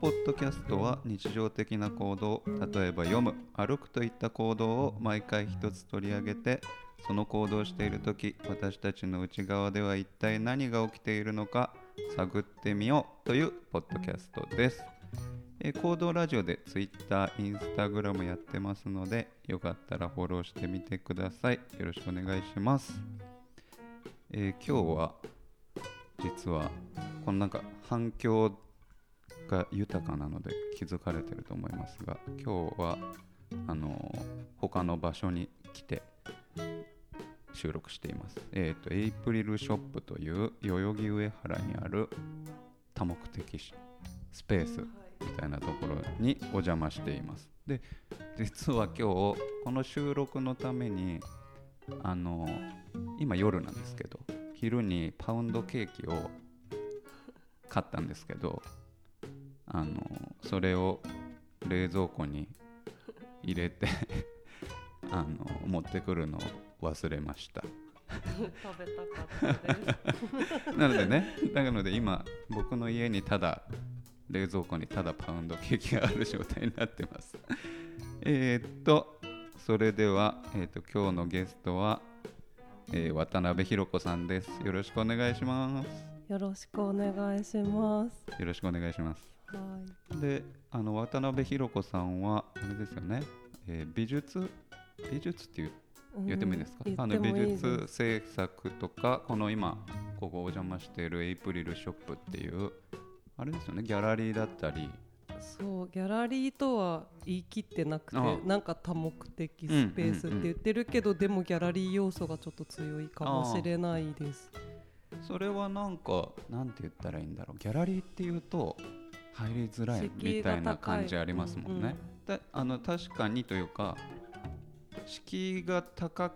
ポッドキャストは日常的な行動例えば読む歩くといった行動を毎回一つ取り上げてその行動している時私たちの内側では一体何が起きているのか探ってみようというポッドキャストです、え行動ラジオで Twitter、Instagram やってますのでよかったらフォローしてみてください。よろしくお願いします、えー今日は実はこのなんか反響が豊かなので気づかれてると思いますが今日はあの他の場所に来て収録しています。えっ、とエイプリルショップという代々木上原にある多目的スペースみたいなところにお邪魔しています。で実は今日この収録のためにあの今夜なんですけど昼にパウンドケーキを買ったんですけどあのそれを冷蔵庫に入れて あの持ってくるのを忘れました。食べたかったです。なのでねなので今僕の家にただ冷蔵庫にただパウンドケーキがある状態になってます。えーっとそれでは、えーっと今日のゲストは、えー渡辺ひろ子さんです。よろしくお願いします。よろしくお願いします。よろしくお願いします。はであの渡辺ひろ子さんはあれですよね、えー美術？美術っていうい。言ってもいいですか、うんあの美術制作とかこの今ここお邪魔しているエイプリルショップっていうあれですよね。ギャラリーだったり。そうギャラリーとは言い切ってなくてなんか多目的スペースって言ってるけど、でもギャラリー要素がちょっと強いかもしれないです。それはなんかなんて言ったらいいんだろう。ギャラリーっていうと入りづらいみたいな感じありますもんね。であの確かにというか敷居が高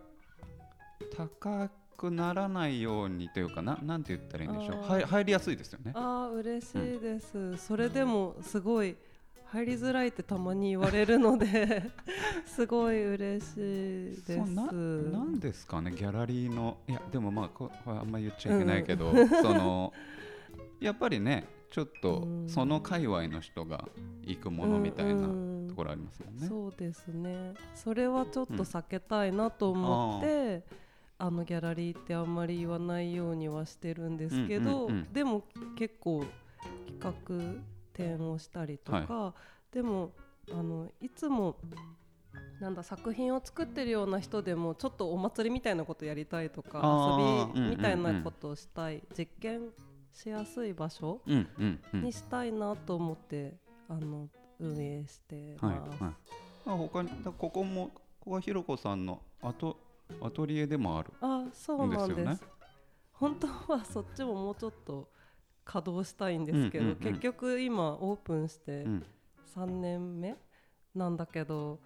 高くならないようにというかななんて言ったらいいんでしょう。あー。はい入りやすいですよね。ああ嬉しいです、それでもすごい入りづらいってたまに言われるので すごい嬉しいです。ななんですかねギャラリーの。いやでもまあこあんまり言っちゃいけないけど、そのやっぱりねちょっとうん。その界隈の人が行くものみたいなうんところありますもんね。そうですね。それはちょっと避けたいなと思って、あのギャラリーってあんまり言わないようにはしてるんですけど、うんうんうん。でも結構企画展をしたりとか、でもあのいつもなんだ作品を作ってるような人でもちょっとお祭りみたいなことやりたいとか遊びみたいうんうん。うなんことをしたい、実験しやすい場所うんうんうんにしたいなと思って、あの運営してはいます。はい。あ他にだここもここはひろこさんのアトアトリエでもある。あそうなんです本当はそっちももうちょっと稼働したいんですけど、うんうんうん結局今オープンしてうん3年目なんだけど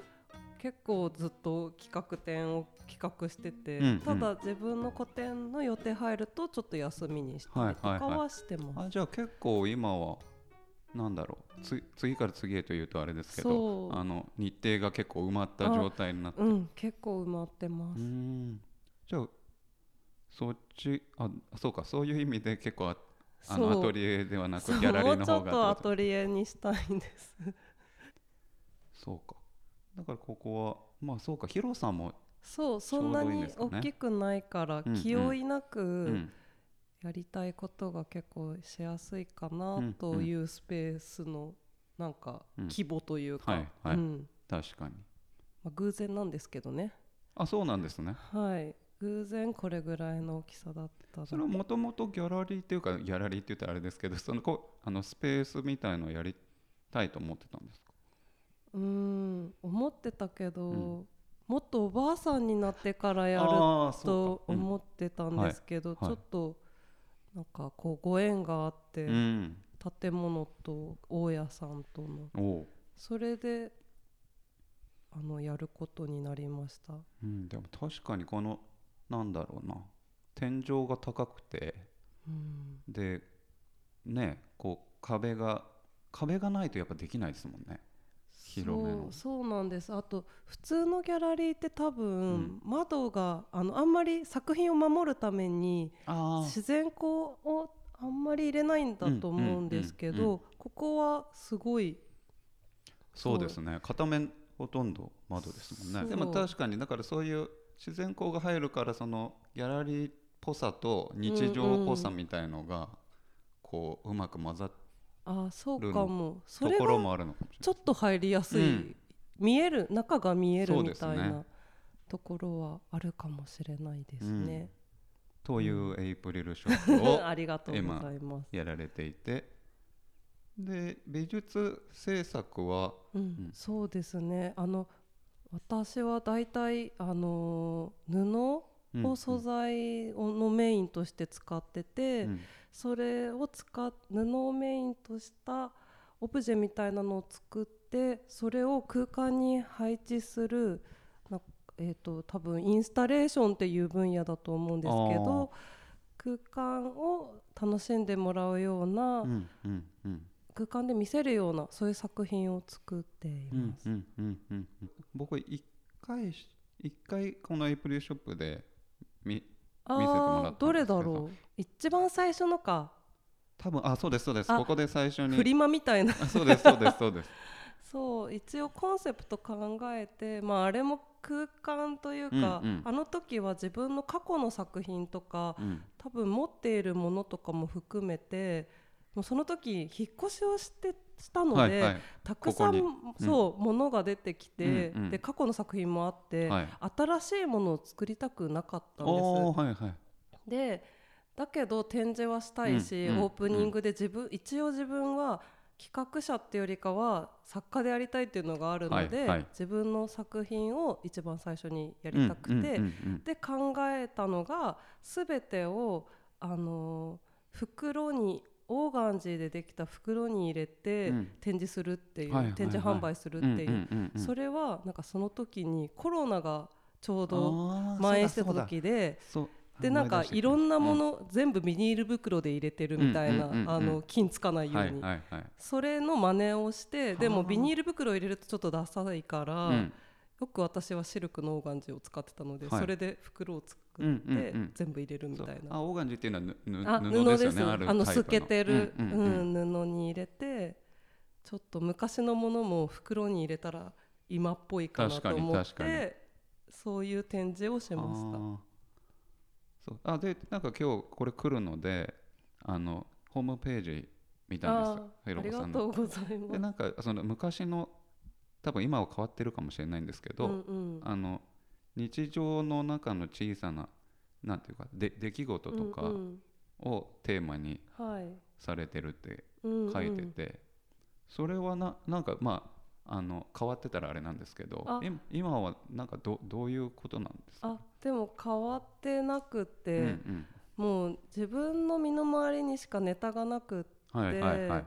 結構ずっと企画展を企画してて、うんうん。ただ自分の個展の予定入るとちょっと休みにしたりとかはいはいはい。はしてます。あじゃあ結構今はなんだろう。つ次から次へというとあれですけどあの日程が結構埋まった状態になって。うん、結構埋まってまうす。ん。じゃあそっちあそうかそういう意味で結構ああのアトリエではなくギャラリーのもうちょ方がっとアトリエにしたいんです。そうかだからここはまあそうかヒロさんも、そうそんなに大きくないから、うんうん。気負いなく、うん。やりたいことが結構しやすいかうなんというスペースのなんかうん規模というか、はいはい。うん。確かに。まあ、偶然なんですけどね。あそうなんですね。はい。偶然これぐらいの大きさだったのそれはもともとギャラリーっていうかギャラリーって言ったらあれですけどそのこうあのスペースみたいのをやりたいと思ってたんですか？うん思ってたけど、うん。もっとおばあさんになってからやると思ってたんですけど、はい。はい。ちょっとなんかこうご縁があって、うん。建物と大家さんとの。それであのやることになりました。うん、でも確かにこのなんだろうな。天井が高くてうん。でねこう壁が壁がないとやっぱできないですもんね広めの。そうそうなんです。あと普通のギャラリーって多分、うん。窓があのあんまり作品を守るためにあ自然光をあんまり入れないんだと思うんですけど、ここはすごいそうですね。片面ほとんど窓ですもんね。でも確かにだからそういう自然光が入るからそのギャラリーっぽさと日常っぽさみたいのがこううまく混ざっあそうかも。それがもあるのかもしちょっと入りやすい、うん。見える中が見えるみたいなところはあるかもしれないですね。れない。というエイプリルショップを ありがとうございます。やられていて。で美術制作は？うんうん。そうですね。あの私はだいたいあの布うんを素材をのメインとして使ってて、うんそれを使っ布をメインとしたオブジェみたいなのを作ってそれを空間に配置するなえー、と多分インスタレーションっていう分野だと思うんですけど空間を楽しんでもらうような、うんうんうん。空間で見せるようなそういう作品を作っていうんます。うんうんうんうん。僕一回し一回このエイプリルショップで見せてもらったどれだろう？一番最初のか。多分あそうですそうです。あここで最初に。フリマみたいな。あそうですそうですそうです。そう 一応コンセプト考えて、まあ、あれも空間というか、うんうん。あの時は自分の過去の作品とかうん。多分持っているものとかも含めてもうその時引っ越しをしてしたので、はいはい。たくさんそう、ものが出てきて、うんうんで過去の作品もあって、はい。新しいものを作りたくなかったんです。はいはい。でだけど展示はしたいし、うんうん。オープニングで自分、一応自分は企画者っていうよりかは作家でやりたいっていうのがあるので、はいはい。自分の作品を一番最初にやりたくて、うんうんうんうん。で考えたのが全てをあの袋にオーガンジーでできた袋に入れてうん。展示するっていう、展示販売するっていう、それはなんかその時にコロナがちょうど蔓延してた時で。でなんかいろんなものの、全部ビニール袋で入れてるみたいな、あの金つかないようはいに、それの真似をしてでもはあ。ビニール袋入れるとちょっとダサいから、うんよく私はシルクのオーガンジーを使ってたので、はい。それで袋を作うんって、うんうん全部入れるみたいな。あオーガンジーっていうのはぬあぬ布ですよね。あの。透けてる、ううんんうん。うん布に入れてちょっと昔のものも袋に入れたら今っぽいかなと思ってそういう展示をしました。そう。あでなんか今日これ来るのであのホームページ見たんですよ。あり。がとうございます。でなんかその昔の多分今は変わってるかもしれないんですけど、うんうん。あの日常の中の小さななんていうかで出来事とかうんをテーマにされてるって書いてて、それはななんかまああの変わってたらあれなんですけどあ。今今はなんかどどういうことなんですか？あでも変わってなくて、うんうん。もう自分の身の回りにしかネタがなくってはいはいはい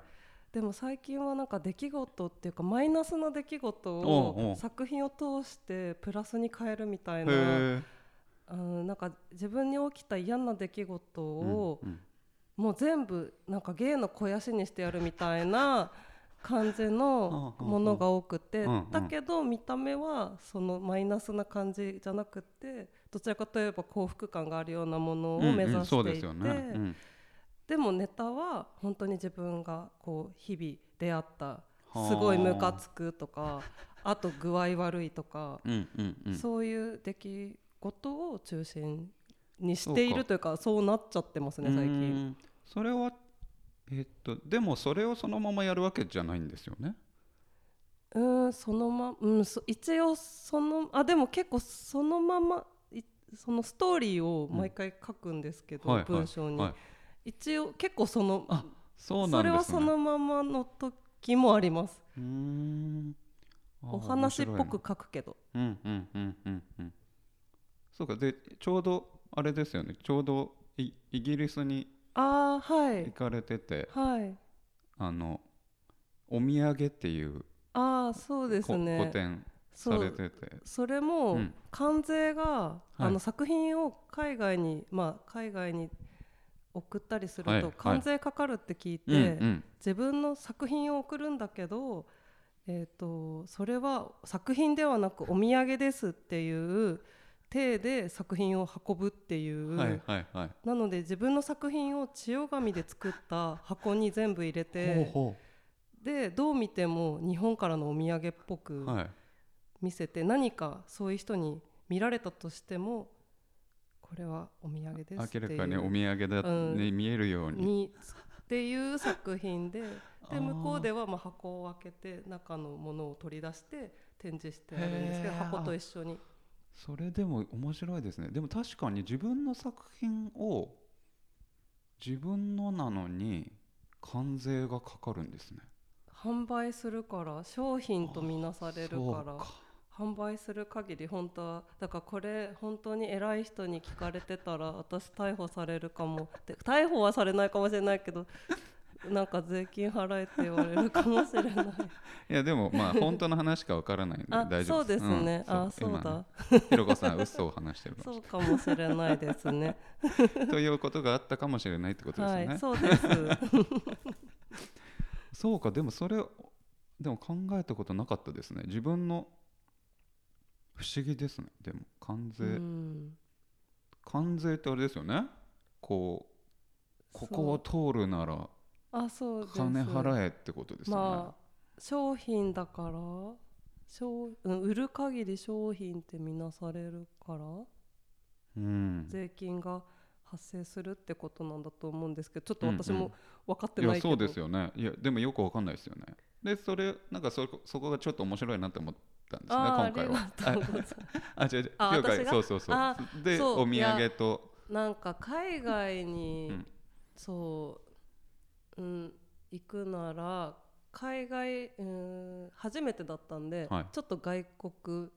でも最近はなんか出来事っていうかマイナスな出来事を作品を通してプラスに変えるみたいへなえあのなんか自分に起きた嫌な出来事をうんうん。もう全部なんか芸の肥やしにしてやるみたいな感じの ものが多くてうんうんだけど見た目はそのマイナスな感じじゃなくてどちらかといえば幸福感があるようなものを目指していてでもネタは本当に自分がこう日々出会ったはあすごいムカつくとか あと具合悪いとかうんうんうん。そういう出来事を中心にしているというかそうなっちゃってますね最う近。ん。それはえっとでもそれをそのままやるわけじゃないんですよね？うんそのまうんそ一応そのあでも結構そのままいそのストーリーを毎回書くんですけど、はいはい文章に、はい一応結構そのあそうなんそれはですね。そのままの時もあります。お話っぽく書くけど。うんうんうんうんうん。そうか。でちょうどあれですよね。ちょうどイイギリスにああはい。行かれてて、はい。あのお土産っていうああそうですこ個ね展されてて。それも、うん。関税が、い。あの作品を海外にまあ海外に送ったりすると、関税かかるって聞いて、自分の作品を送るんだけど、えー、とそれは作品ではなくお土産ですっていう体で作品を運ぶっていう、はいはいはい。なので自分の作品を千代紙で作った箱に全部入れてほでどう見ても日本からのお土産っぽく見せて、何かそういう人に見られたとしてもこれはお土産ですっていう。明らかにお土産だ、うん。ね見えるように。にっていう作品で。で向こうではまあ箱を開けて中のものを取り出して展示してあるんですけど箱と一緒に。それでも面白いですね。でも確かに自分の作品を自分のなのに関税がかかるんですね。販売するから商品とみなされるから販売する限り本当はだからこれ本当に偉い人に聞かれてたら私逮捕されるかもで逮捕はされないかもしれないけどなんか税金払えって言われるかもしれない。いやでもまあ本当の話かわからないんであ大丈夫そうですね、んあそう今だね。ひろこさん嘘を話してるそうかもしれないですね。ということがあったかもしれないってことですよね、はいそうです。そうかでもそれでも考えたことなかったですね。自分の不思議ですね。でも関税、うん。関税ってあれですよね。こうここを通るならあそう金払えってことですよね、まあ商品だから商、うん、売る限り商品って見なされるからうん。税金が発生するってことなんだと思うんですけどちょっとうんうん。私も分かっていないけど、やそうですよね。いやでもよくわかんないですよね。でそれなんかそこそこがちょっと面白いなって思ったんですね今回は。ありがとうございます。あ違う違うあ了解私が？そうそうそう。あでそうお土産と。なんか海外に、うん。そう、うん、行くなら海外、うん、初めてだったんで、はい。ちょっと外国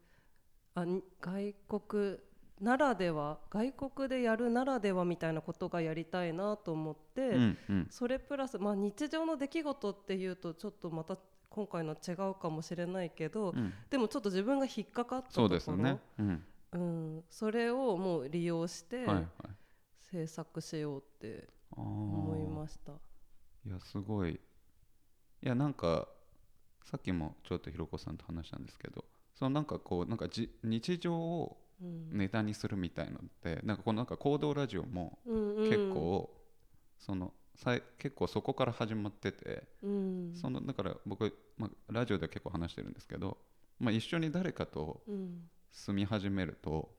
あに外国ならでは外国でやるならではみたいなことがやりたいなと思って、うんうん。それプラス、まあ、日常の出来事っていうとちょっとまた今回の違うかもしれないけど、うん。でもちょっと自分が引っかかったそうところですよね、うん。うん、それをもう利用してはいはい。制作しようって思いました。いやすごい。いやなんかさっきもちょっとひろこさんと話したんですけどそのなんかこうなんかじ日常をうん。ネタにするみたいのってなんかこのなんか行動ラジオもうんうん。結構そのさい結構そこから始まっててうん。そのだから僕、まあ、ラジオでは結構話してるんですけど、まあ、一緒に誰かとうん。住み始めると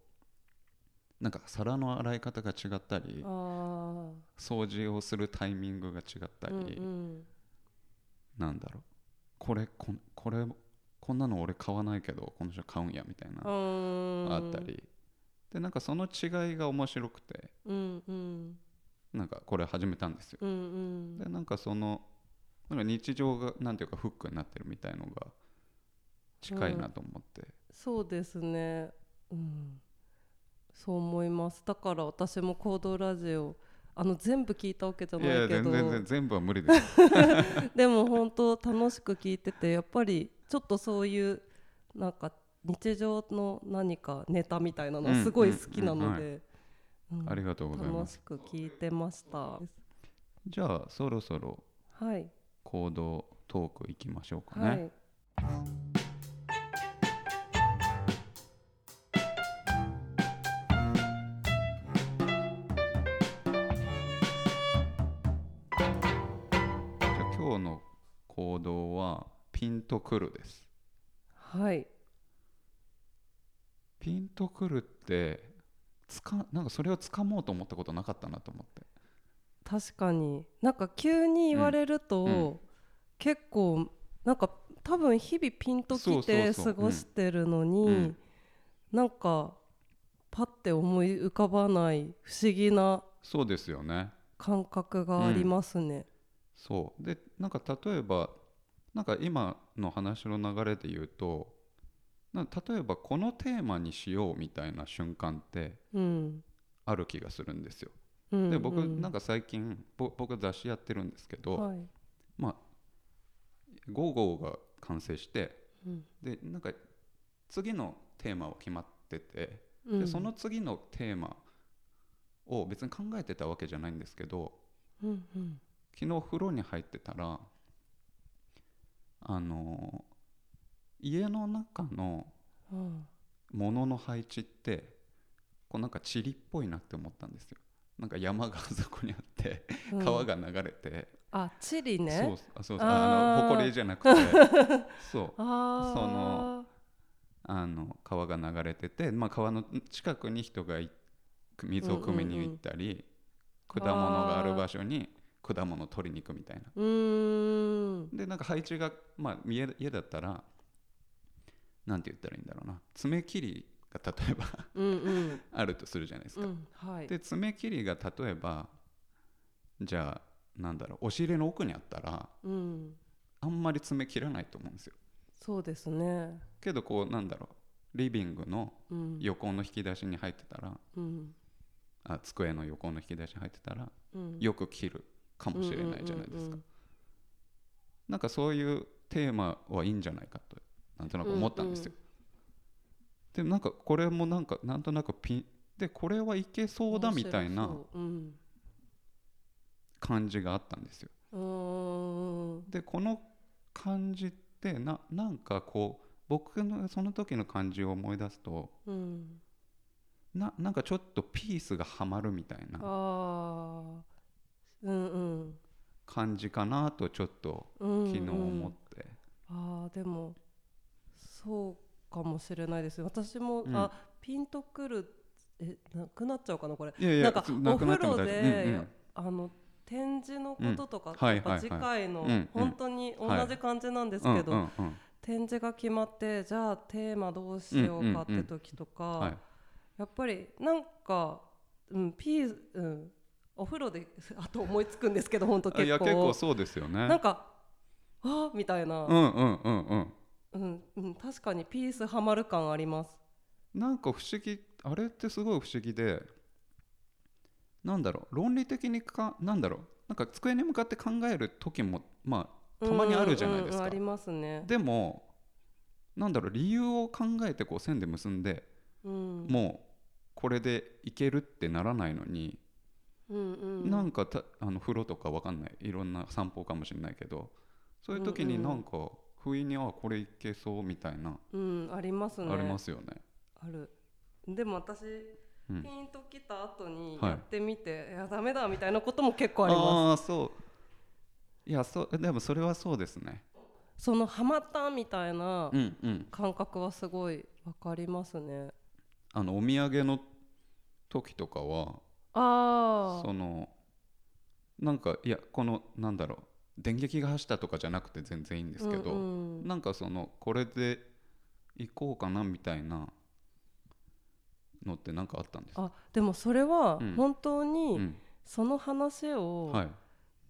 なんか皿の洗い方が違ったりあ掃除をするタイミングが違ったあり、うんうん。なんだろう。これこんこれこんなの俺買わないけどこの人買うんやみたいなあったり。でなんかその違いが面白くて。うんうんなんかこれ始めたんですよ。うんうん。でなんかそのなんか日常がなんていうかフックになってるみたいのが近いなと思って、そうですね。うん。そう思います。だから私も行動ラジオあの全部聞いたわけじゃいないけど。全部は無理です。でも本当楽しく聞いててやっぱりちょっとそういうなんか日常の何かネタみたいなのはすごい好きなのでうん。ありがとうございます。楽しく聞いてました。じゃあそろそろはい。行動トークいきましょうかね、はい。じゃあ今日の行動はピンとくるです。はい。ピンとくるってつかなんかそれをつかもうと思ったことなかったなと思って。確かに。なんか急に言われると、うん。うん結構なんか多分日々ピンときて過ごしてるのに、うん。なんかパッて思い浮かばない不思議なそうですよね。感覚がありますね。そう。でなんか例えばなんか今の話の流れで言うとな例えばこのテーマにしようみたいな瞬間ってうん。ある気がするんですよ。うんで僕うん。なんか最近ぼ僕雑誌やってるんですけど、はい。まあ午後が完成してうん。でなんか次のテーマは決まっててうん。でその次のテーマを別に考えてたわけじゃないんですけどうんうん。昨日風呂に入ってたらあの家の中のうん。物の配置ってこうなんか塵っぽいなって思ったんですよ。なんか山があそこにあってうん。川が流れて、あチリね。そうあそうそうあの埃じゃなくて。そう。そのあの川が流れてて、まあ、川の近くに人がい水を汲みに行ったり、果物がある場所に果物を取りに行くみたいな。でなんか配置が、まあ、家家だったらなんて言ったらいいんだろうな。爪切りが例えばうんうん。あるとするじゃないですか、うんはい。で爪切りが例えばじゃあなんだろう押し入れの奥にあったらうん。あんまり爪切らないと思うんですよ。そうですね。けどこうなんだろうリビングのうん。横の引き出しに入ってたらうん。あ机の横の引き出しに入ってたらうん。よく切るかもしれないじゃないですか、なんかそういうテーマはいいんじゃないかとなんとなく思ったんですよ、でもなんかこれもなんかなんとなくピンでこれはいけそうだみたいな感じがあったんですよ。うーん。でこの感じってななんかこう僕のその時の感じを思い出すとうん。ななんかちょっとピースがはまるみたいな感じかなとちょっとうん昨日思っうんて、ああでもそうかもしれないです。私も、うん。あピンとくるえなくなっちゃうかなこれ。いなんかお風呂で、うんうん。あの展示のこととか、やっぱはいはい。次回の本当に同じ感じなんですうんけど、うんうん展示が決まってじゃあテーマどうしようかって時とか、はい。やっぱりなんか、うん、ピーうん、お風呂であと思いつくんですけど本当あいや結構結構そうですよね。なんかあみたいな、うんうんうんうんうんうん、確かにピースはまる感あります。なんか不思議あれってすごい不思議でなんだろう論理的にかなんだろうなんか机に向かって考える時もまあたまにあるじゃないですかうんうんうんありますね。でもなんだろう理由を考えてこう線で結んで、うん、もうこれでいけるってならないのに、うんうん、なんかたあの風呂とかわかんないいろんな散歩かもしれないけどそういう時にうんうんなんか不意にあこれいけそうみたいな、うん、ありますね。ありますよね。ある。でも私、うんピンときた後にはいやってみて、い、やダメだみたいなことも結構ありまああーそういやそうでもそれはそうですねす。そのハマったみたいなうんうん感覚はすごいわかりますね。あのお土産の時とかはああそ、のなんかいやこのなんだろう電撃が走ったとかじゃなくて全然いいんですけど、うんうん。なんかそのこれで行こうかなみたいなのって何かあったんですか？あでもそれはうん。本当にうん。その話を、はい。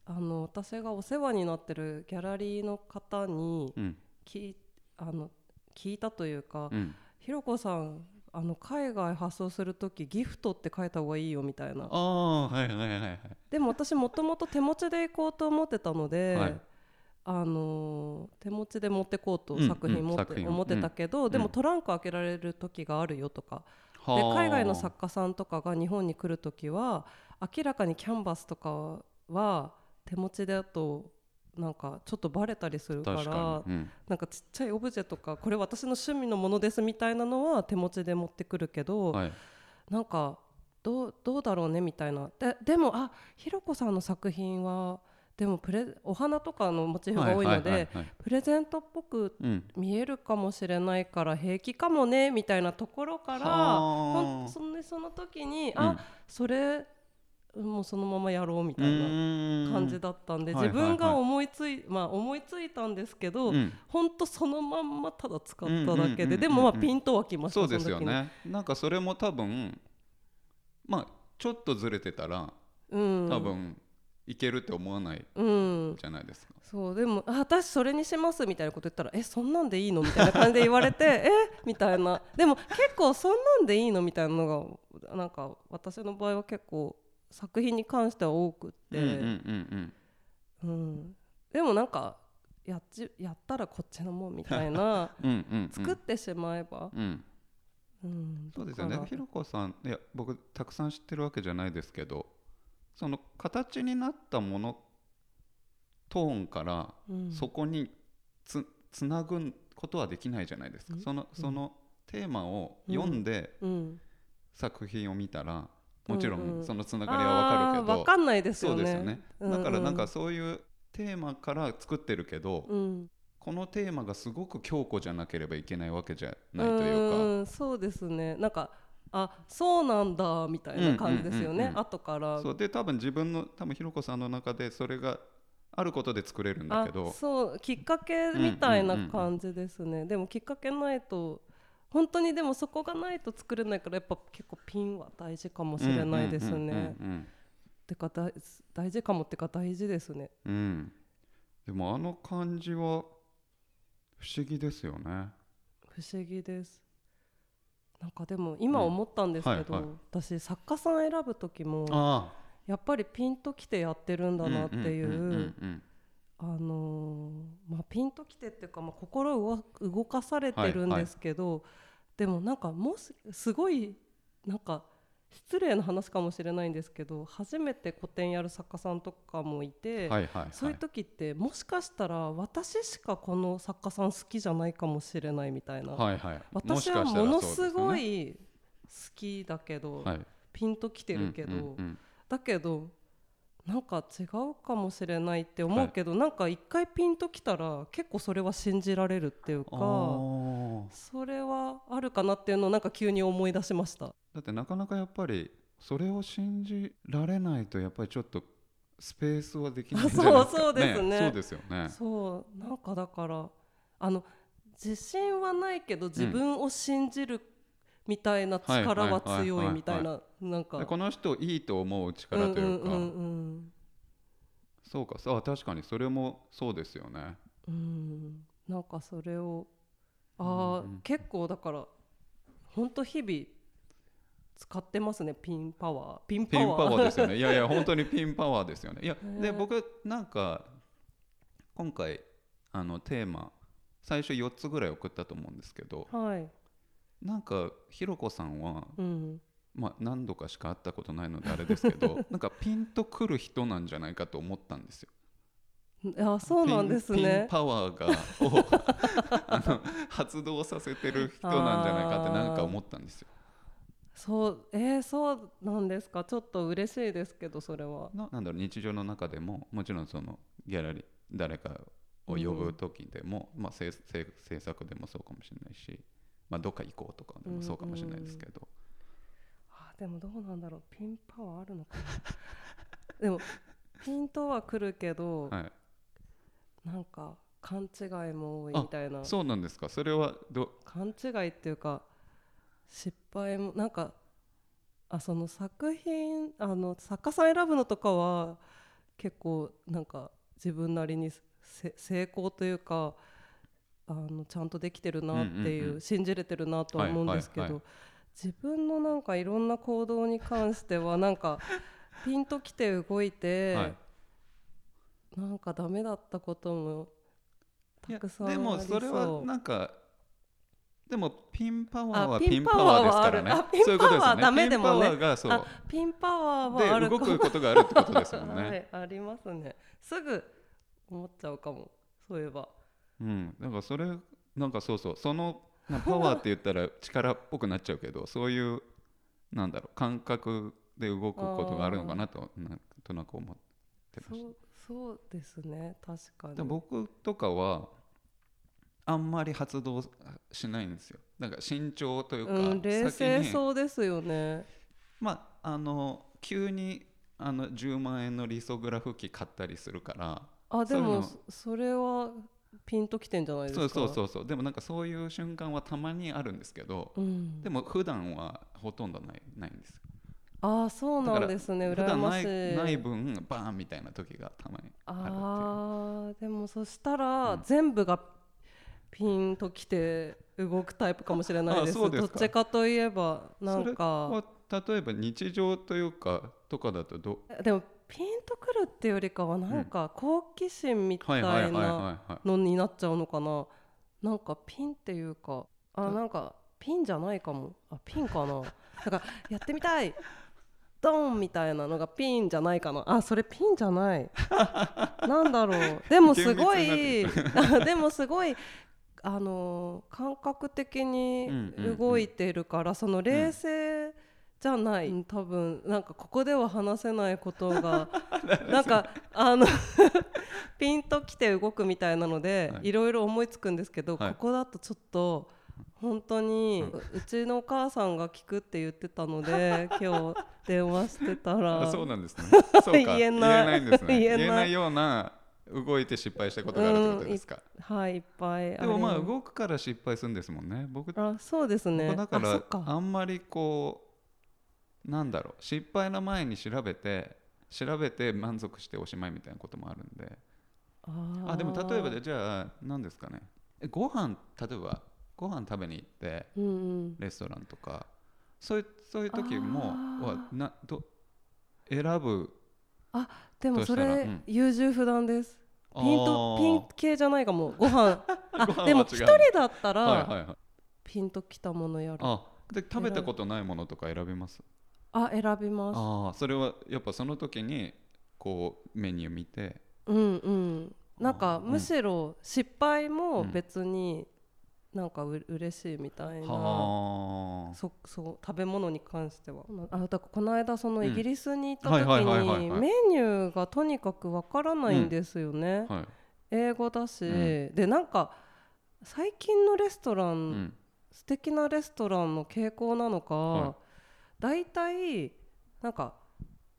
あの私がお世話になってるギャラリーの方にうん。聞いあの聞いたというか、うん。ひろこさんあの海外発送する時ギフトって書いた方がいいよみたいな。ああはいはいはいはい。でも私もともと手持ちで行こうと思ってたので、はい。あのー手持ちで持ってこうとうん作品。持って、思ってたけど、でうん。もトランク開けられる時があるよとか、ではあ海外の作家さんとかが日本に来る時は明らかにキャンバスとかは手持ちだとなんかちょっとバレたりするからなんかちっちゃいオブジェとかこれ私の趣味のものですみたいなのは手持ちで持ってくるけど、はい。なんかどうどうだろうねみたいな。ででもあひろこさんの作品はでもプレお花とかのモチーフが多いので、プレゼントっぽくうん見えるかもしれないから平気かもねみたいなところからはあ。ほんそのその時に、うん。あそれもうそのままやろうみたいな感じだったんで、自分が思いつい、まあ、思いついたんですけど、うん。ほんとそのまんまただ使っただけうんうんうんうんうん。ででもまあピンとはきましたそうですよね。なんかそれも多分まあちょっとずれてたらうん、多分いけるって思わないうん。じゃないですか、そうでもあ私それにしますみたいなこと言ったらえそんなんでいいのみたいな感じで言われて え？みたいな。でも結構そんなんでいいのみたいなのがなんか私の場合は結構作品に関しては多くって、うんでもなんかやっちやったらこっちのもんみたいな。作ってしまえば、うん。うん、そうですよね。ひろこさんいや僕たくさん知ってるわけじゃないですけどその形になったものトーンからうん。そこにつつなぐことはできないじゃないですか、うん。そのそのテーマを読んで、うん。作品を見たらもちろうんうんん。そのつながりはわかるけど、あーわかんないですそよね。うですよね、うんうん。だからなんかそういうテーマから作ってるけど、うん。このテーマがすごく強固じゃなければいけないわけじゃないというか、んんそうですね。なんかあそうなんだみたいな感じですよね。うんうんうんうん。後から。そうで多分自分の多分ひろこさんの中でそれがあることで作れるんだけあどそうきっかけみたいな感じですね、でもきっかけないと本当にでもそこがないと作れないからやっぱ結構ピンは大事かもしれないですね。てか大大事かもってか大事ですね。うんうんでもあの感じは不思議ですよね。不思議です。なんかでも今思ったんですけど、私作家さん選ぶ時もあやっぱりピンときてやってるんだなっていう。あのーまあ、ピンときてっていうか、まあ、心を動動かされてるんですけど、でもなんかもしすごいなんか失礼な話かもしれないんですけど初めて個展やる作家さんとかもいて、はいはいはい。そういう時ってもしかしたら私しかこの作家さん好きじゃないかもしれないみたいな、はいはい。私はものすごい好きだけど、はい。ピンときてるけど、うんうんうんだけどなんか違うかもしれないって思うけど、なんか一回ピンときたら結構それは信じられるっていうかそれはあるかなっていうのをなんか急に思い出しました。だってなかなかやっぱりそれを信じられないとやっぱりちょっとスペースはできないんじゃないですかそうそうですね。そうですよね。そうなんかだからあの自信はないけど自分を信じるみたいな力は強いみたいななんか。でこの人いいと思う力というか、うんうんうんそうか。そう確かにそれもそうですよね。うんうん。なんかそれをああ、結構だから本当日々使ってますねピンパワー。ピンパピンワーパワーですよね。いやいや本当に ピンパワーですよね。いやね。で僕なんか今回あのテーマ最初4つぐらい送ったと思うんですけどはい。なんかひろこさんはうん。まあ、何度かしか会ったことないのであれですけど なんかピンとくる人なんじゃないかと思ったんですよ。いやそうなんですね。パワーがをあの発動させてる人なんじゃないかってなんか思ったんですよ。そうえー、そうなんですか。ちょっと嬉しいですけどそれは。ななんだろう日常の中でももちろんそのギャラリー誰かを呼ぶ時でも、まあ、制制制作でもそうかもしれないし、まあ、どっか行こうとかでもそうかもしれないですけど、あでもどうなんだろう。ピンパワーあるのかな。でも ピンとはくるけど、はい、なんか勘違いも多いみたいな。そうなんですか？それはど勘違いっていうか失敗もなんかあその作品あの作家さん選ぶのとかは結構なんか自分なりにせ成功というかあのちゃんとできてるなっていう,、うんうんうん。信じれてるなとは思うんですけど、はいはいは自分のなんかいろんな行動に関してはなんかピンときて動いて、はいなんかダメだったこともたくさんありでもそれはなんかでもピンパワーはあピンパワーですからねピンパワーはある。あピンそういうことですよね。パワーダメでもね。ピンパワーがそう。あピンパワーはあるで動くことがあるってことですもんね、はい、ありますね。すぐ思っちゃうかも。そういえば。うん。だからそれなんかそうそう。そのなパワーって言ったら力っぽくなっちゃうけど そういうなんだろう感覚で動くことがあるのかなとなんとなく思ってましそうそうですね確かに。たで僕とかはあんまり発動しないんですよ。なんか慎重というか、うん、冷静そうですよね。まああの急にあの10万円のリソグラフ機買ったりするからあでもそれはピンときてんじゃないですか？そうそうそうそう。でもなんかそういう瞬間はたまにあるんですけど、うん、でも普段はほとんどないないんです。よああそうなんですね。羨ましい。いない分バーンみたいな時がたまにああーでもそしたら、うん。全部がピンときて動くタイプかもしれないです。どっちかといえばなんか。は例えば日常というかとかだとどでもピンとくるっていうよりかはなんか好奇心みたはいなのになっちゃうのかな。なんかピンっていうかあなんかピンじゃないかも。あピンかな。なんかやってみたいドンみたいなのがピンじゃないかな。あそれピンじゃない。なんだろう。でもすごい でもすごいあのー感覚的にうんうんうん。動いてるから、その冷静じゃない、うん。多分なんかここでは話せないことが なんかあのピンときて動くみたいなので、はい。い、ろいろ思いつくんですけど、はい。ここだとちょっと本当に、ううちのお母さんが聞くって言ってたので 今日電話してたら。あそうなんですね。そうか。言えない。んですね。言えない。ような動いて失敗したことがあるってことですか、はいいっぱいでもまあれ動くから失敗するんですもんね。僕あそうですね。僕だからあんまりこうなんだろう。失敗の前に調べて調べて満足しておしまいみたいなこともあるんで。あでも例えばでじゃあ何ですかね。えご飯例えばご飯食べに行ってうんうん。レストランとかそういうそういう時もはなど選ぶでもそれ、優柔不断です。ピンとピン系じゃないかも。ご飯。あでも一人だったら、ピンときたものやる。あで食べたことないものとか選びます？あ選びます。ああそれはやっぱその時にこうメニュー見て。うんうん。なんあかむしろ失敗もうん。別になんかう嬉しいみたいな、はあ。そそう食べ物に関しては。あだからこの間そのうんイギリスに行った時にメニューがとにかくわからないんですよね、はい。英語だし、うん。でなんか最近のレストラン、うん。素敵なレストランの傾向なのか、はだい。たいなんか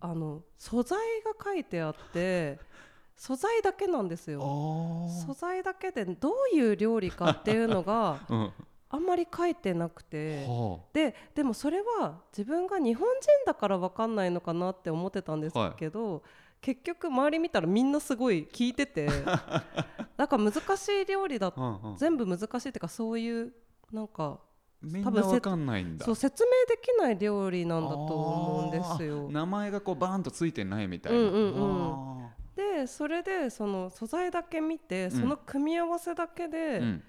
あの素材が書いてあって 素材だけなんですよ。あ素材だけでどういう料理かっていうのがあ うん。あんまり書いてなくて。はででもそれは自分が日本人だから分かんないのかなって思ってたんですけど、結局周り見たらみんなすごい聞いてて。だから難しい料理だあうんうん。全部難しいっていうかそういうなんか多分せなわかんないんだ。そう説明できない料理なんだと思うんですよ。名前がこうバーンとついてないみたいな、うんうんうん。あでそれでその素材だけ見てん。その組み合わせだけーでうん。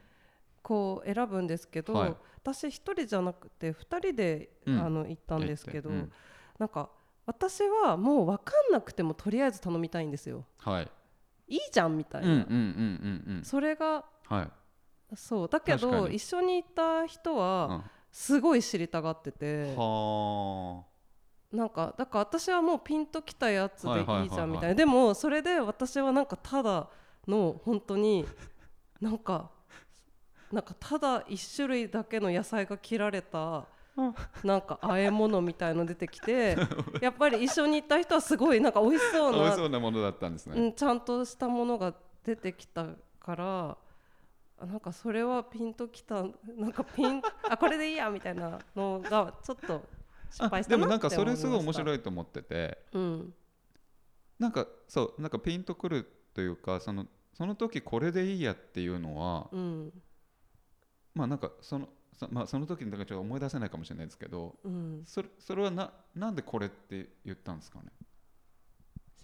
こう選ぶんですけど、はい。私一人じゃなくて二人で、うん。あの行ったんですけど、うん。なんか私はもう分かんなくてもとりあえず頼みたいんですよ。はい。いいじゃんみたいな、それがはい。そう。だけど一緒に行った人うん。はすごい知りたがってて、はなんかだから私はもうピンときたやつでいいじはいはいはい。はいゃんみたいな。でもそれで私はなんかただの本当に なんかなんかただ一種類だけの野菜が切られたなんか和え物みたいの出てきて やっぱり一緒に行った人はすごいなんか美味しそあ美味しうなそうなものだったんですね、うん、ちゃんとしたものが出てきたからあなんかそれはピンときたなんかピンあこれでいいやみたいなのがちょっと失敗あしたなでもなんかそれすごい面白いと思ってて。うん。なんかそうなんかピンとくるというかそのその時これでいいやっていうのはうん。まあなんかそのそ,、まあ、その時にだからちょっと思い出せないかもしれないですけどうん。それそれはななんでこれって言ったんですかね？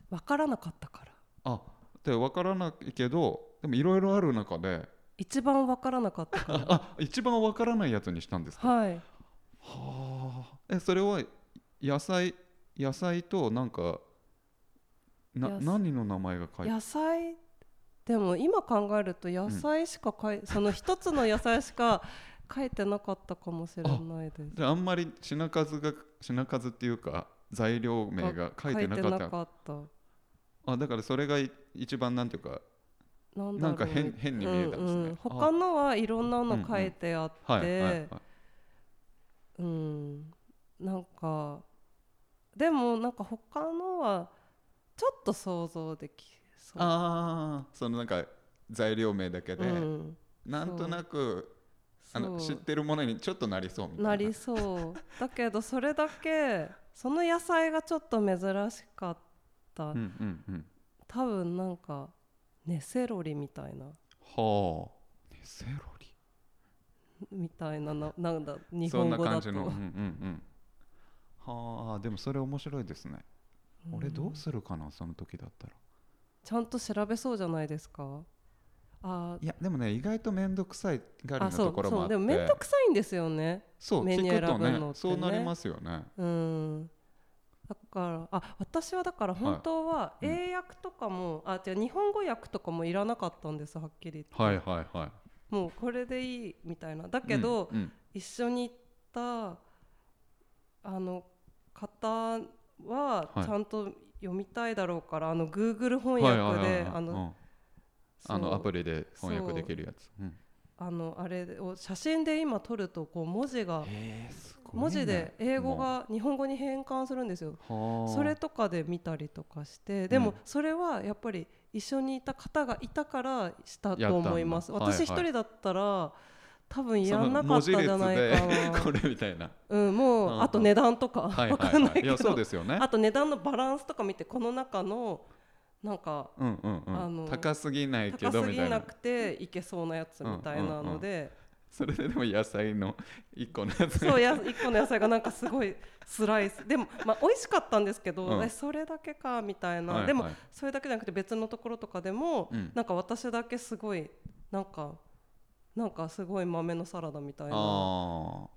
分からなかったから。あで分からないけどでもいろいろある中で。一番分からなかったあ一番分からないやつにしたんですか？はいはあ。えそれは野菜野菜となんかな何の名前が書いて野菜でも今考えると野菜しか書い、その一つの野菜しか 書いてなかったかもしれないです。じゃああんまり品数が品数っていうか材料名が書いてなかったあだからそれがい一番なんていうかなんか変変に見えたんですね。うんうん。他のはいろんなの書いてあって、はいはいはいうん。なんかでもなんか他のはちょっと想像できそう。ああそのなんか材料名だけで、うん、なんとなくあの知ってるものにちょっとなりそうみたいな。なりそう。だけどそれだけその野菜がちょっと珍しかった、うんうんうん。多分なんかねセロリみたいな。はあ。ねセロリみたいなななんだ日本語だと。感じの。うんうんうん。はあでもそれ面白いですね、俺どうするかなその時だったら。ちゃんと調べそうじゃないですか？あいやでもね意外と面倒くさいがりのあそうところもあって。そうでも面倒くさいんですよね。そうメニュー選ぶのってね。そうなりますよね。うん。だからあ私はだから本当はうん。英訳とかも、あ違う日本語訳とかもいらなかったんですはっきり言って、はいはいはいもうこれでいいみたいな。だけど、うんうん。一緒に行ったあの方ははいちゃんと読みたいだろうから、あの Google 翻はいはい訳であのあのアプリリで翻訳できるやつ。う。ん。あのあれを写真で今撮るとこう文字がね。文字で英語が日本語に変換するんですよ。はあ。それとかで見たりとかして。でもうん。それはやっぱり一緒にいた方がいたからしたと思います。はいはい私一人だったら多分やそのんなかったんじゃないか文字列で こなれみたいな。うんもうんうあと値段とかはいわはいはい。いかんないけど。やそうですよね。あと値段のバランスとか見てこの中のなんかうんうんうん。あの高すぎないけ高どみたいな。すぎなくていけそうなやつみたいなので それででも野菜の一個のやつそうや一個の野菜がなんかすごいスライス。でもまあ美味しかったんですけど、うん。えそれだけかみたいな、はいはい。でもそれだけじゃなくて別のところとかでも、うん。なんか私だけすごいなんかなんかすごい豆のサラダみたいな。あ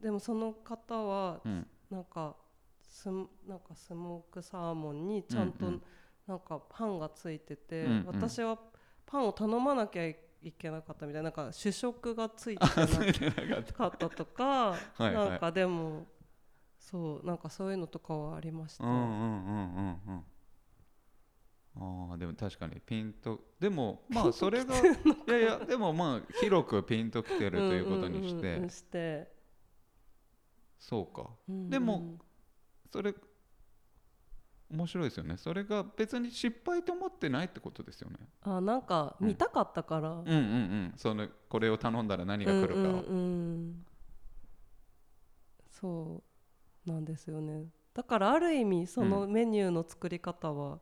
でもその方はあうん。なんかスなんかスモークサーモンにちゃんとなんかパンがついてて、うんうん。私はパンを頼まなきゃいけなかったみたいななんか主食がついてなかったとか はいはい。なんかでもそうなんかそういうのとかはありました、うんうんうんうん。うんああでも確かにピンとでも まあそれがいやいやでもまあ広くピンときてるということにして、うんそうか。うんうん。でもそれ面白いですよね。それが別に失敗と思ってないってことですよね。あなんか見たかったから、うん。うんうんそのこれを頼んだら何が来るかを、うんうんうんそうなんですよね。だからある意味そのメニューの作り方は、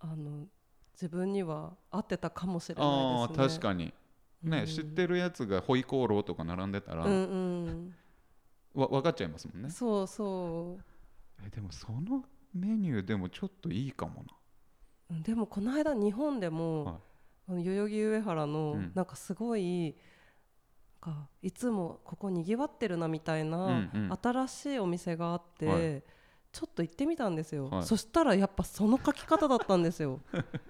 あの自分には合ってたかもしれああないですね。確かに。ね、うん。知ってるやつがホイコーローとか並んでたら、うんうんわ分かっちゃいますもんね。そうそえでもそのメニューでもちょっといいかもううんでもこの間日本でも、はい。あの代々木上原の、うん。なんかすごいなんかいつもここにぎわってるなみたいな、うんうん。新しいお店があって、はい。ちょっと行ってみたんですよ、はい。そしたらやっぱその書き方だったんですよ。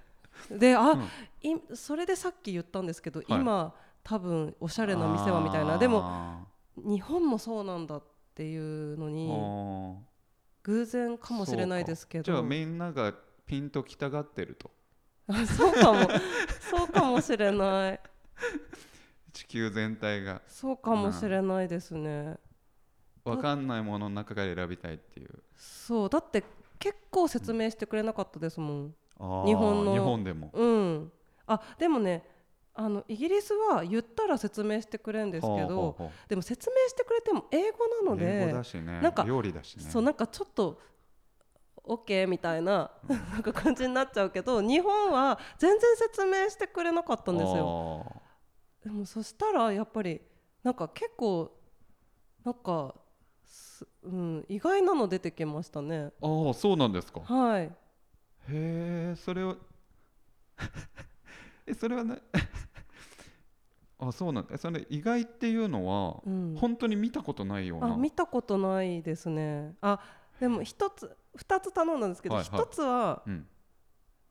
であ、うん。いそれでさっき言ったんですけど、い。今多分おしゃれな店はみたいな。でも日本もそうなんだっていうのにも偶然かもしれないですけど。じゃあみんながピンときたがってると。あ そうかも。そうかもしれない。地球全体が。そうかもしれないですね、分かんないものの中から選びたいっていう。そう。だって結構説明してくれなかったですもん。あー日本の。日本でも。うん。あでもねあのイギリスは言ったら説明してくれるんですけどほうほうほう。でも説明してくれても英語なの英語でだしね。なんか料理だしね。そうなんかちょっと OK みたいななんか感じになっちゃうけど日本は全然説明してくれなかったんですよ。よでもそしたらやっぱりなんか結構なんかす、うん、意外なの出てきましたね。ああそうなんですか。はい。へえそれをえそれは ねあそうなんだ。それ意外っていうのは、うん。本当に見たことないような？あ見たことないですね。あでも一つ二つ頼んだんですけどはいはい。一、つはうん、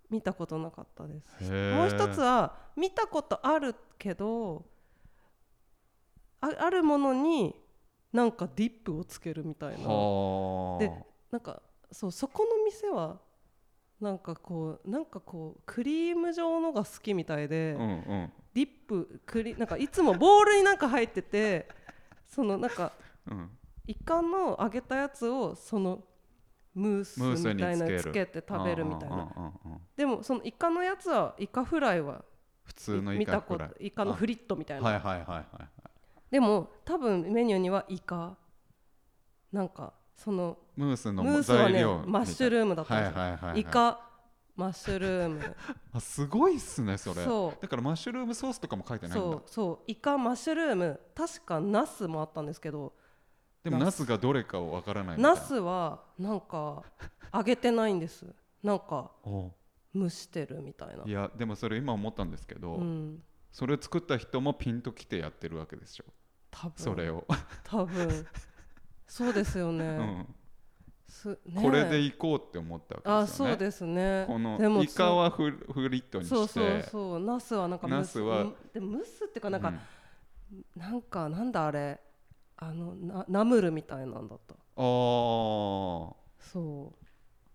見たことなかったです。もう一つは見たことあるけどああるものになんかディップをつけるみたいな。はあ。でなんかそうそこの店はなんかこうなんかこうクリーム状のが好きみたいで、うんうんディップクリなんかいつもボウルになんか入っててそのなんかうん。イカの揚げたやつをそのムースみたいなのつけて食べるみたいな。でもそのイカのやつはイカフライは普通のイ見たこカフライとイカのフリットみたいな、はいはいはいはいでも多分メニューにはイカ。なんかそのムースのムースはねマッシュルームだったんですよ、はいはいはいはい。イカマッシュルーム。あすごいっすねそれ。そう。だからマッシュルームソースとかも書いてないんだ。そうそう。イカマッシュルーム。確かナスもあったんですけど。でもナス。がどれかわからないナスはなんか揚げてないんです。なんかお蒸してるみたいな。いやでもそれ今思ったんですけど、うん。それ作った人もピンときてやってるわけでしょ。多分。それを、多分。そうですよね, うんこれでいこうって思ったわあけですよね。そうですね。このでもイカはフフリットにして。そうそうそう。ナスはなんかナスは。うんでも蒸すっていうかなんか、うん。なんかなんだあれ。あのなナムルみたいなんだった。ああそう。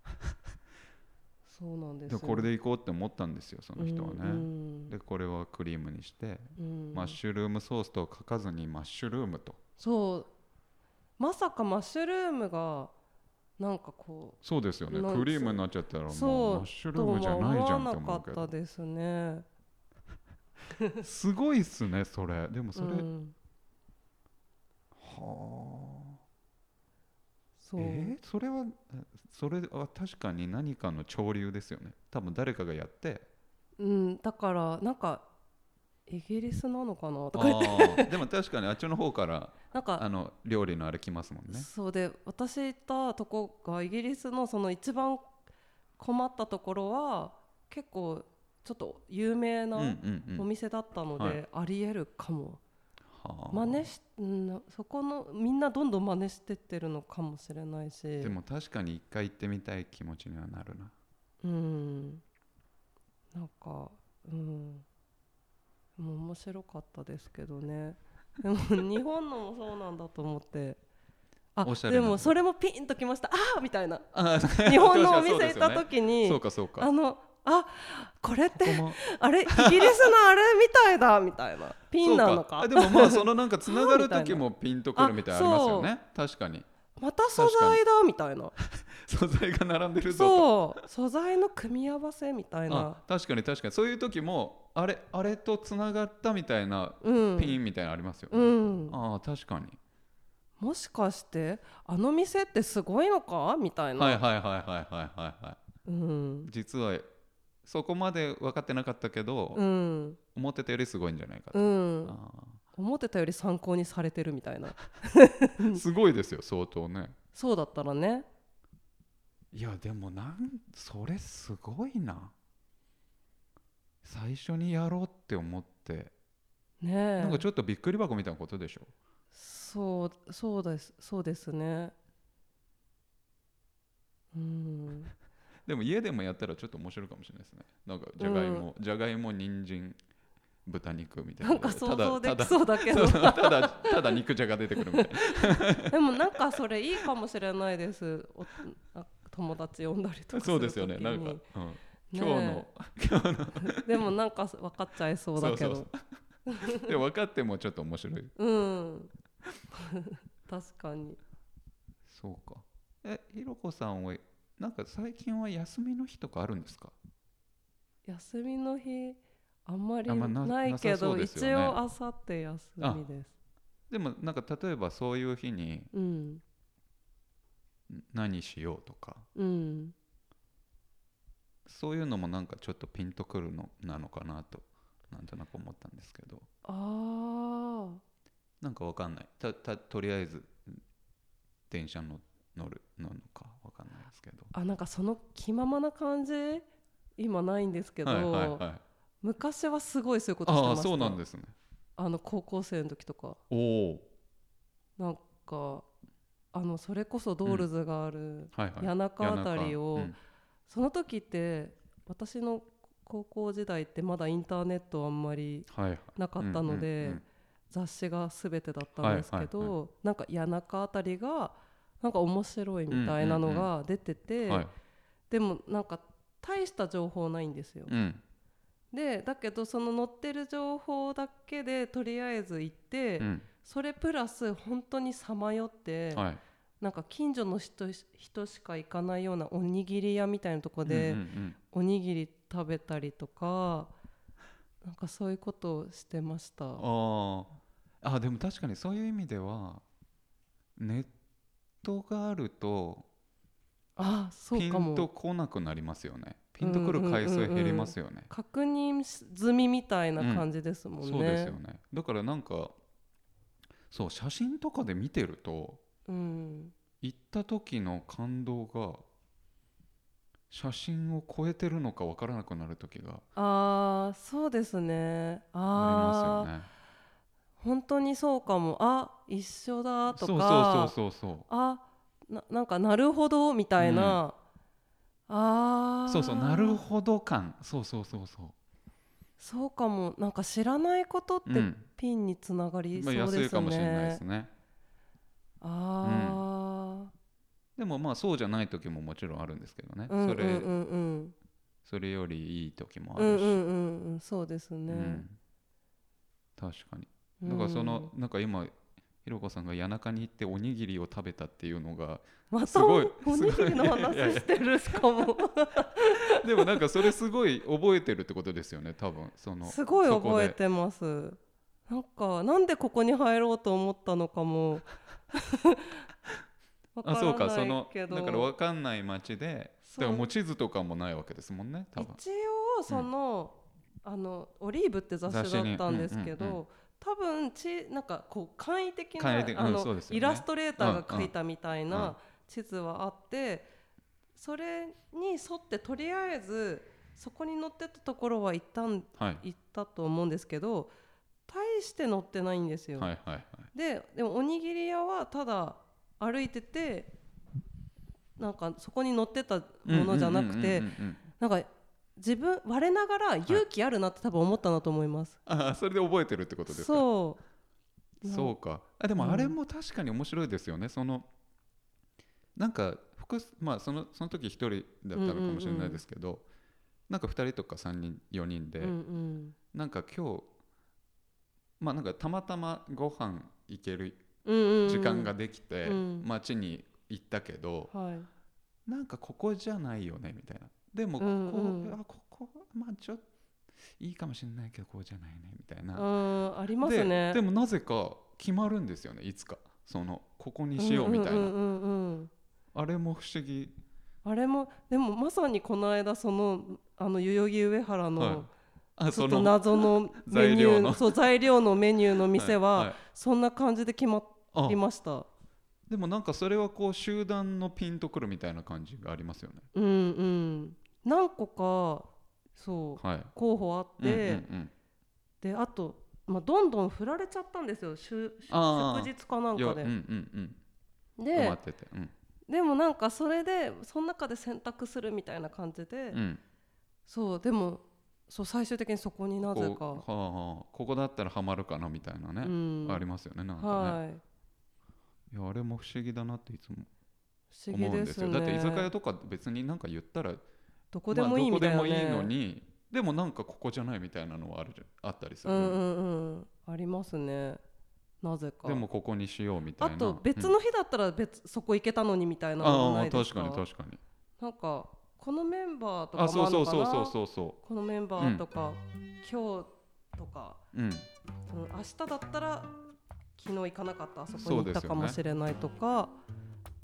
そうなんですでこれでいこうって思ったんですよその人はね、うんでこれはクリームにして、うん。マッシュルームソースと書かずにマッシュルームと。そう。まさかマッシュルームがなんかこそうですよね。クリームになっちゃったらもうマッシュルームじゃないじゃんって思うけど。ですね。すごいっすねそれ。でもそれ、うん、はあ。そう、えー？それはそれは確かに何かの潮流ですよね。多分誰かがやって。うん、だからなんかイギリスなのかなとあかでも確かにあっちの方からなんかあの料理のあれ来ますもんね。そうで私行ったとこがイギリスのその一番困ったところは結構ちょっと有名うんうなんうん。お店だったので、はい。ありえるかも。はあ。真似し、うん、そこのみんなどんどん真似してってるのかもしれないし。でも確かに一回行ってみたい気持ちにはなるな。うん。なんかうん。面白かったですけどねでも日本のもそうなんだと思って。あおしゃれな。でもそれもピンときました。ああみたいな。あ 日本のお店行った時に、そうかそうかあのあこれってあれイギリスのあれみたいだ みたいな。ピンなのか？でもまあそのなんかつながる時もピンとくるみたいなのありますよね。確かに。また素材だみたいな。素材が並んでるぞと。そう。素材の組み合わせみたいあな確かに確かに。そういう時もあれあれとつながったみたいなうん。ピンみたいなのありますよ、うん。ああ確かに。もしかしてあの店ってすごいのか？みたいな、はいはいはいはいはいはいはい。うん。実はそこまで分かってなかったけど、うん。思ってたよりすごいんじゃないかと、うん。あ思ってたより参考にされてるみたいな。ー すごいですよ相当ね。そうだったらね。いやでもなんそれすごいな最初にやろうって思って、ねえ。なんかちょっとびっくり箱みたいなことでしょ？そうそうですそうですね。うん。でも家でもやったらちょっと面白いかもしれないですね。なんかじゃがいも、じゃがいも人参豚肉みたいな。なんか想像できただそうだけど。ただただ肉じゃが出てくるみたいな。でもなんかそれいいかもしれないです。おあ友達呼んだりとかそうですよね。なんか、うん。ね今日の 今日の。でもなんか分かっちゃいそうだけど。そうそうで分かってもちょっと面白い。うん。確かに。そうか。えひろこさんはなんか最近は休みの日とかあるんですか？休みの日あんまりなないけど、ね。一応あさって休みです。でもなんか例えばそういう日にうん。何しようとか。うんそういうのもなんかちょっとピンとくるのなのかなとなんとなく思ったんですけど。あなんかわかんない。たたとりあえず電車の乗るのかわかんないですけど。ああなんかその気ままな感じ？今ないんですけど、はいはいはい。昔はすごいそういうことしてああました。そうなんですね。あの高校生の時とか。おおなんかあのそれこそドールズがある、はいはい。谷中あたりを、うんその時って私の高校時代ってまだインターネットあんまりなかったので、雑誌が全てだったんですけど、なんか谷中あたりがなんか面白いみたいなのが出てて、はい。でもなんか大した情報ないんですよ。うん。でだけどその載ってる情報だけでとりあえず行って、うん。それプラス本当にさまよって、はいなんか近所の人人しか行かないようなおにぎり屋みたいなとこで、うんうんおにぎり食べたりとかなんかそういうことをしてました。うん、あー。あでも確かにそういう意味ではネットがあるとあそピうかも。ンとこなくなりますよね。ピンとくる回数減りますよね、確認済みみたいな感じですもんね。そうですよね。だからなんかそう写真とかで見てるとうん、行った時の感動が写真を超えてるのか分からなくなる時がああそうですね。あああ、りますよね。本当にそうかも。あ一緒だとか。そうそうそうそうあななんかなるほどみたいな。ああそうそうなるほど感。そうそうそうそう。そうかも。なんか知らないことってうん。ピンにつながりそまあ、うですね。安いかもしれないですねもまあそうじゃない時ももちろんあるんですけどね、うんうんそれうんうん。それよりいい時もあるし、うんうんうんうん。そうですね、うん。確かに。だからその、なんか今ひろこさんが谷中に行っておにぎりを食べたっていうのがすごいおにぎりの話 してるしかも。でもなんかそれすごい覚えてるってことですよね多分。そのすごい覚えてますなんかなんでここに入ろうと思ったのかも。あそうかそのだから分かんない街でだからもう地図とかもないわけですもんね多分。一応その,、あのオリーブって雑誌だったんですけど、うんうんうん。多分ちなんかこう簡易的なうんあのね。イラストレーターが描いたみたいうんうん。な地図はあって、それに沿ってとりあえずそこに載ってたところは一旦はい。行ったと思うんですけど大して載ってないんですよ。はいはいはい。ででもおにぎり屋はただ歩いててなんかそこに載ってたものじゃなくてうんうんうんうんうんなんか自分我ながら勇気あるなって多分思ったなと思います。あそれで覚えてるってことですか？そう。そうか。あでもうん。あれも確かに面白いですよね、そのなんか複数まあそのその時一人だったのかもしれないですけど、なんか2人とか3人4人で、うんうん。なんか今日まあなんかたまたまご飯行ける時間ができて、うん。街に行ったけど、はい。なんかここじゃないよねみたいな。でもここ、うんうんあここまあちょっといいかもしれないけどこうじゃないねみたいな、うんありますね。ででもなぜか決まるんですよねいつか。そのここにしようみたいな、あれも不思議、あれもでもまさにこの間そのあの代々木上原はいちょっと謎の メニ材料の。ューそう材料のメニューの店いはい。そんな感じで決まありました。でもなんかそれはこう集団のピンとくるみたいな感じがありますよね。うんうん。何個かそうはい。候補あって、うんうんであと、まあ、どんどん振られちゃったんですよ。祝日かなんかで。うんうんうんうん。で止まってて。うん。でもなんかそれでその中で選択するみたいな感じで、うん。そうでもそう最終的にそこになぜか、こうはあはあ。ここだったらハマるかなみたいなね、うん、ありますよねなんかね、はい。い、やあれも不思議だなっていつも不思うんですすよ。だって居酒屋とか別になんか言ったらどこでもいいみたいな、ね。まあ、どこでもいいのにでもなんかここじゃないみたいなのはあるじゃんあったりする、うんうんうん。ありますね。なぜか。でもここにしようみたいな。あと別うんの日だったら別、そこ行けたのにみたいなのもああないですか？確かに確かに。なんかこのメンバーとかそうそうそうそうそうそこのメンバーとか、今日とかううん。その明日だったら昨日行かなかったあそこに行ったかもしれないとか、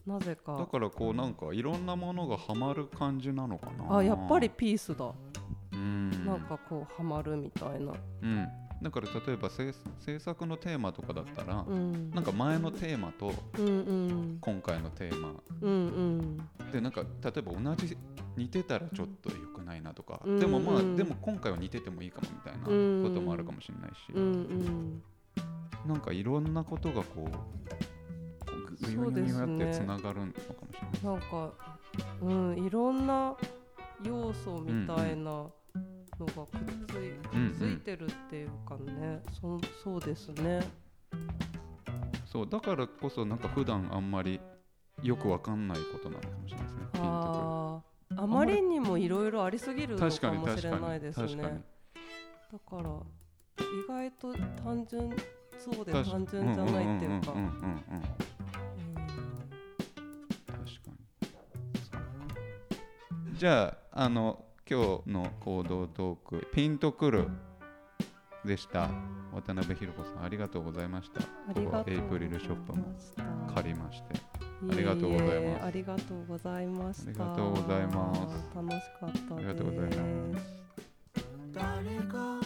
なぜだかからこうなんかいろんなものがハマる感じなのかな。あやっぱりピースだ、うん。なんかこうハマるみたいな、うんだから例えば制制作のテーマとかだったら、うん、なんか前のテーマとうんうん。今回のテーマ。うんうん。でなんか例えば同じ似てたらちょっと良くないなとか、うんでもまあうんでも今回は似ててもいいかもみたいなうん。こともあるかもしれないし、うんうん。なんかいろんなことがこうぐぐそうですね。ぐってつながるのかもしれない。なんかうんいろんな要素みたいなのがくっつい,、くっついてるっていうかね、そそうですね。そうだからこそなんか普段あんまりよくわかんないことなのかもしれないですね。あーあまりにもいろいろありすぎるのかかもしれないですねだから意外と単純そうで単純じゃないっていうか。んんんんうんうん。確かに。そうかじゃああの今日の行動トークピンとくるでした。渡辺裕子さんありがとうございました。ありがとう。エイプリルショップも借りまして。ありがとうございます。ありがとうございました。ありがとうございます。楽しかったですありがとうございます。誰が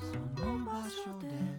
その場所で